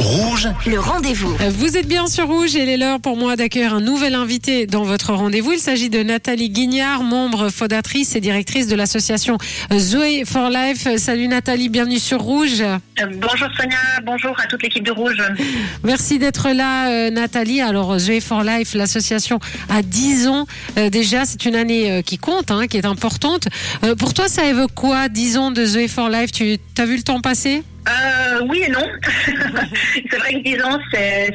Rouge, le rendez-vous. Vous êtes bien sur Rouge et il est l'heure pour moi d'accueillir un nouvel invité dans votre rendez-vous. Il s'agit de Nathalie Guignard, membre fondatrice et directrice de l'association Zoé for Life. Salut Nathalie, bienvenue sur Rouge. Euh, bonjour Sonia, bonjour à toute l'équipe de Rouge. Merci d'être là euh, Nathalie. Alors Zoé for Life, l'association a 10 ans euh, déjà, c'est une année qui compte, hein, qui est importante. pour toi, ça évoque quoi 10 ans de Zoé for Life? Tu as vu le temps passer? Euh, oui et non. c'est vrai que 10 ans,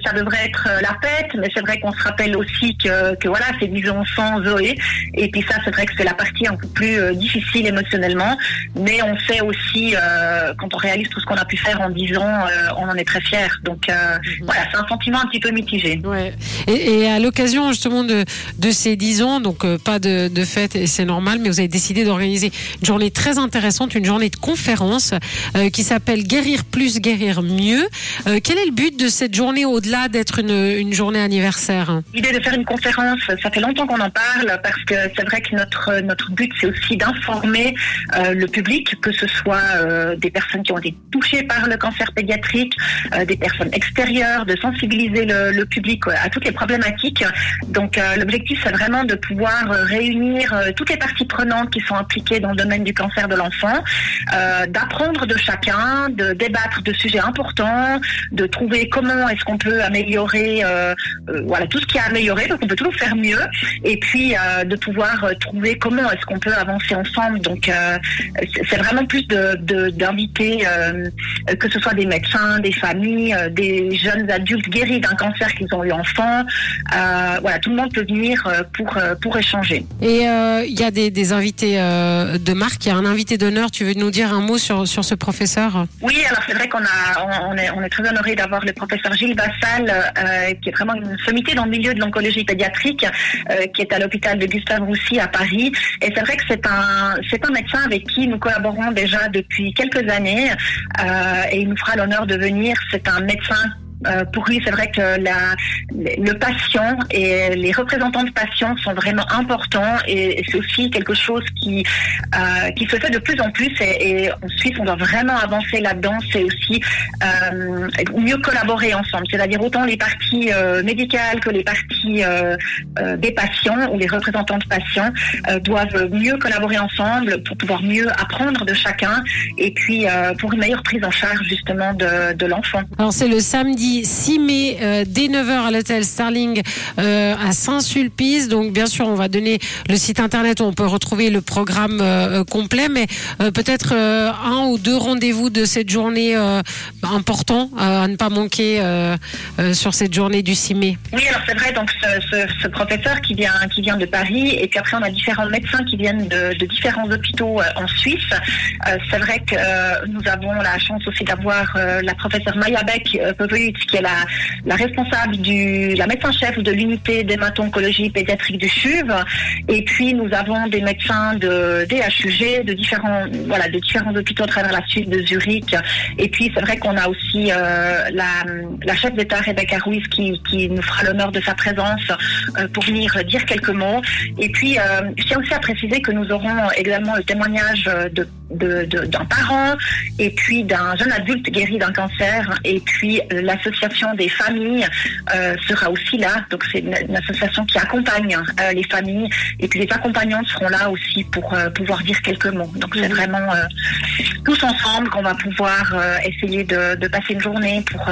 ça devrait être euh, la fête, mais c'est vrai qu'on se rappelle aussi que, que voilà, c'est 10 ans sans Zoé. Et puis ça, c'est vrai que c'est la partie un peu plus euh, difficile émotionnellement. Mais on sait aussi, euh, quand on réalise tout ce qu'on a pu faire en 10 ans, on en est très fiers. Donc mhm. voilà, c'est un sentiment un petit peu mitigé. Ouais. Et, et à l'occasion justement de, de ces 10 ans, donc pas de, de fête, et c'est normal, mais vous avez décidé d'organiser une journée très intéressante, une journée de conférence qui s'appelle guérir plus, guérir mieux. Euh, quel est le but de cette journée au-delà d'être une, journée anniversaire L'idée de faire une conférence, ça fait longtemps qu'on en parle parce que c'est vrai que notre, notre but, c'est aussi d'informer euh, le public, que ce soit euh, des personnes qui ont été touchées par le cancer pédiatrique, des personnes extérieures, de sensibiliser le public à toutes les problématiques. Donc l'objectif, c'est vraiment de pouvoir réunir toutes les parties prenantes qui sont impliquées dans le domaine du cancer de l'enfant, d'apprendre de chacun, de débattre de sujets importants, de trouver comment est-ce qu'on peut améliorer, euh, euh, voilà, tout ce qui a amélioré, donc on peut toujours faire mieux, et puis euh, de pouvoir trouver comment est-ce qu'on peut avancer ensemble. Donc c'est vraiment plus de d'inviter que ce soit des médecins, des familles, des jeunes adultes guéris d'un cancer qu'ils ont eu enfant. voilà, tout le monde peut venir pour pour échanger. Et il y a des, des invités de marque. Il y a un invité d'honneur. Tu veux nous dire un mot sur sur ce professeur? Oui, alors c'est vrai qu'on a, on est, on très honoré d'avoir le professeur Gilles Bassal, euh, qui est vraiment une sommité dans le milieu de l'oncologie pédiatrique, euh, qui est à l'hôpital de Gustave Roussy à Paris. Et c'est vrai que c'est un, c'est un médecin avec qui nous collaborons déjà depuis quelques années, euh, et il nous fera l'honneur de venir. C'est un médecin euh, pour lui, c'est vrai que le patient et les représentants de patients sont vraiment importants et, c'est aussi quelque chose qui euh, qui se fait de plus en plus et, en Suisse, on doit vraiment avancer là-dedans. C'est aussi euh, mieux collaborer ensemble, c'est-à-dire autant les parties médicales que les parties des patients ou les représentants de patients doivent mieux collaborer ensemble pour pouvoir mieux apprendre de chacun et puis pour une meilleure prise en charge justement de, de l'enfant. Alors c'est le samedi 6 mai euh, dès 9h à l'hôtel Starling euh, à Saint-Sulpice. Donc bien sûr, on va donner le site internet où on peut retrouver le programme euh, complet, mais peut-être un ou deux rendez-vous de cette journée importants à ne pas manquer sur cette journée du 6 mai. Oui, alors c'est vrai, donc ce, professeur qui vient, qui vient de Paris, et puis après on a différents médecins qui viennent de, différents hôpitaux en Suisse. c'est vrai que nous avons la chance aussi d'avoir la professeure Maya Beck qui est la, la responsable du, la médecin-chef de l'unité d'hémato-oncologie pédiatrique du CHUV. Et puis, nous avons des médecins de DHUG, de différents, voilà, de différents hôpitaux à travers la Suisse, de Zurich. Et puis, c'est vrai qu'on a aussi euh, la, la chef d'État, Rebecca Ruiz, qui, qui nous fera l'honneur de sa présence euh, pour venir dire quelques mots. Et puis, euh, je tiens aussi à préciser que nous aurons également le témoignage de d'un parent et puis d'un jeune adulte guéri d'un cancer et puis l'association des familles euh, sera aussi là donc c'est une, association qui accompagne euh, les familles et puis les accompagnantes seront là aussi pour euh, pouvoir dire quelques mots donc c'est mhm. vraiment tous ensemble qu'on va pouvoir essayer de, de, passer une journée pour